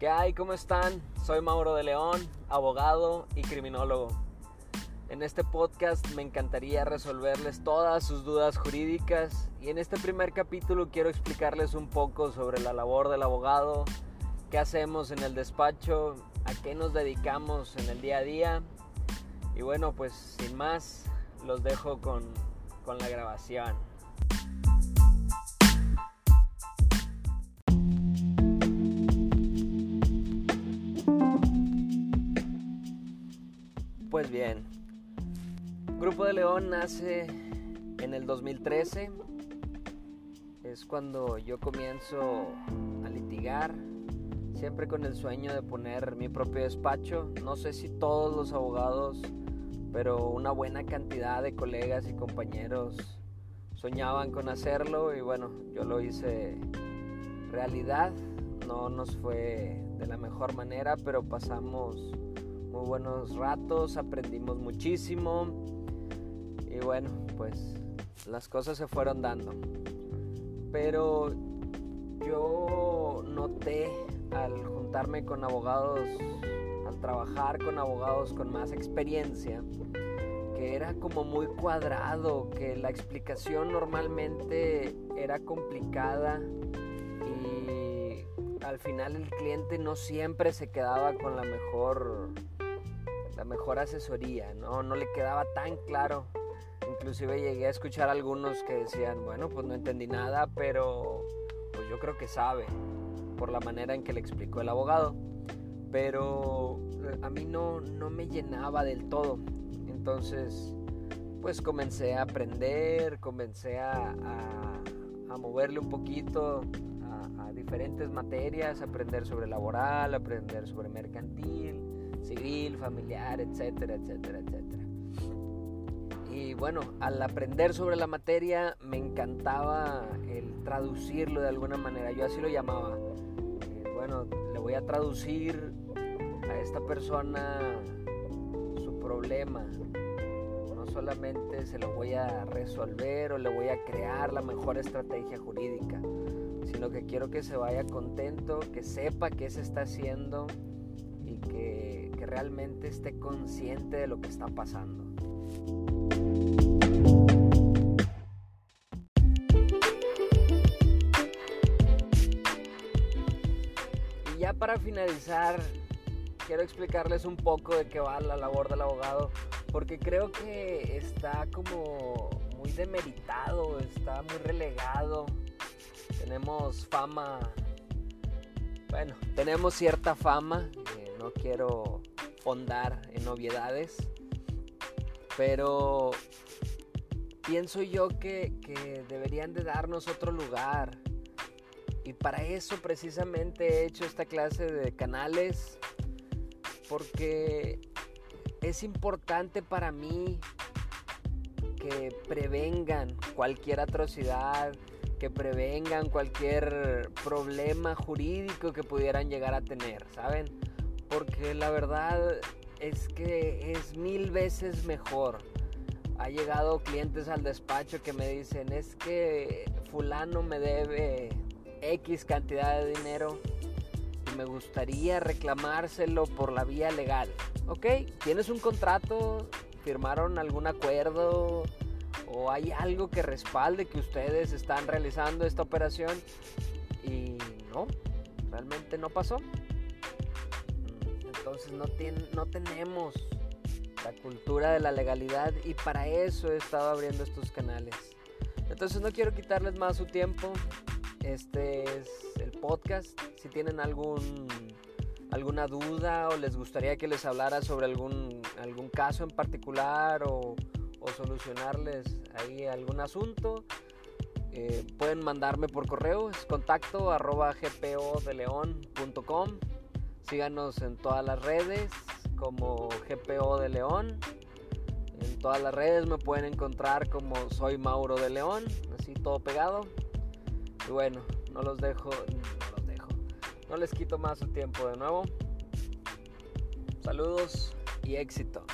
¿Qué hay? ¿Cómo están? Soy Mauro de León, abogado y criminólogo. En este podcast me encantaría resolverles todas sus dudas jurídicas y en este primer capítulo quiero explicarles un poco sobre la labor del abogado, qué hacemos en el despacho, a qué nos dedicamos en el día a día y bueno, pues sin más, los dejo con, con la grabación. Pues bien, Grupo de León nace en el 2013. Es cuando yo comienzo a litigar, siempre con el sueño de poner mi propio despacho. No sé si todos los abogados, pero una buena cantidad de colegas y compañeros soñaban con hacerlo y bueno, yo lo hice realidad. No nos fue de la mejor manera, pero pasamos muy buenos ratos, aprendimos muchísimo y bueno, pues las cosas se fueron dando. Pero yo noté al juntarme con abogados, al trabajar con abogados con más experiencia, que era como muy cuadrado, que la explicación normalmente era complicada y al final el cliente no siempre se quedaba con la mejor la mejor asesoría, ¿no? No le quedaba tan claro. Inclusive llegué a escuchar a algunos que decían, bueno, pues no entendí nada, pero pues yo creo que sabe por la manera en que le explicó el abogado. Pero eh, a mí no, no me llenaba del todo. Entonces, pues comencé a aprender, comencé a, a, moverle un poquito a, a diferentes materias, aprender sobre laboral, aprender sobre mercantil civil, familiar, etcétera, etcétera, etcétera. Y bueno, al aprender sobre la materia me encantaba el traducirlo de alguna manera, yo así lo llamaba. Eh, bueno, le voy a traducir a esta persona su problema. No solamente se lo voy a resolver o le voy a crear la mejor estrategia jurídica, sino que quiero que se vaya contento, que sepa qué se está haciendo y que que realmente esté consciente de lo que está pasando. Y ya para finalizar, quiero explicarles un poco de qué va la labor del abogado, porque creo que está como muy demeritado, está muy relegado. Tenemos fama, bueno, tenemos cierta fama, quiero fondar en novedades, pero pienso yo que, que deberían de darnos otro lugar. Y para eso precisamente he hecho esta clase de canales, porque es importante para mí que prevengan cualquier atrocidad, que prevengan cualquier problema jurídico que pudieran llegar a tener, ¿saben? Porque la verdad es que es mil veces mejor. Ha llegado clientes al despacho que me dicen, es que fulano me debe X cantidad de dinero y me gustaría reclamárselo por la vía legal. ¿Ok? ¿Tienes un contrato? ¿Firmaron algún acuerdo? ¿O hay algo que respalde que ustedes están realizando esta operación? Y no, realmente no pasó. Entonces no, no tenemos la cultura de la legalidad y para eso he estado abriendo estos canales. Entonces no quiero quitarles más su tiempo. Este es el podcast. Si tienen algún alguna duda o les gustaría que les hablara sobre algún, algún caso en particular o, solucionarles ahí algún asunto, eh, pueden mandarme por correo, es contacto arroba gpodeleon.com Síganos en todas las redes como GPO de León. En todas las redes me pueden encontrar como soy Mauro de León, así todo pegado. Y bueno, no los dejo, no los dejo. No les quito más su tiempo de nuevo. Saludos y éxito.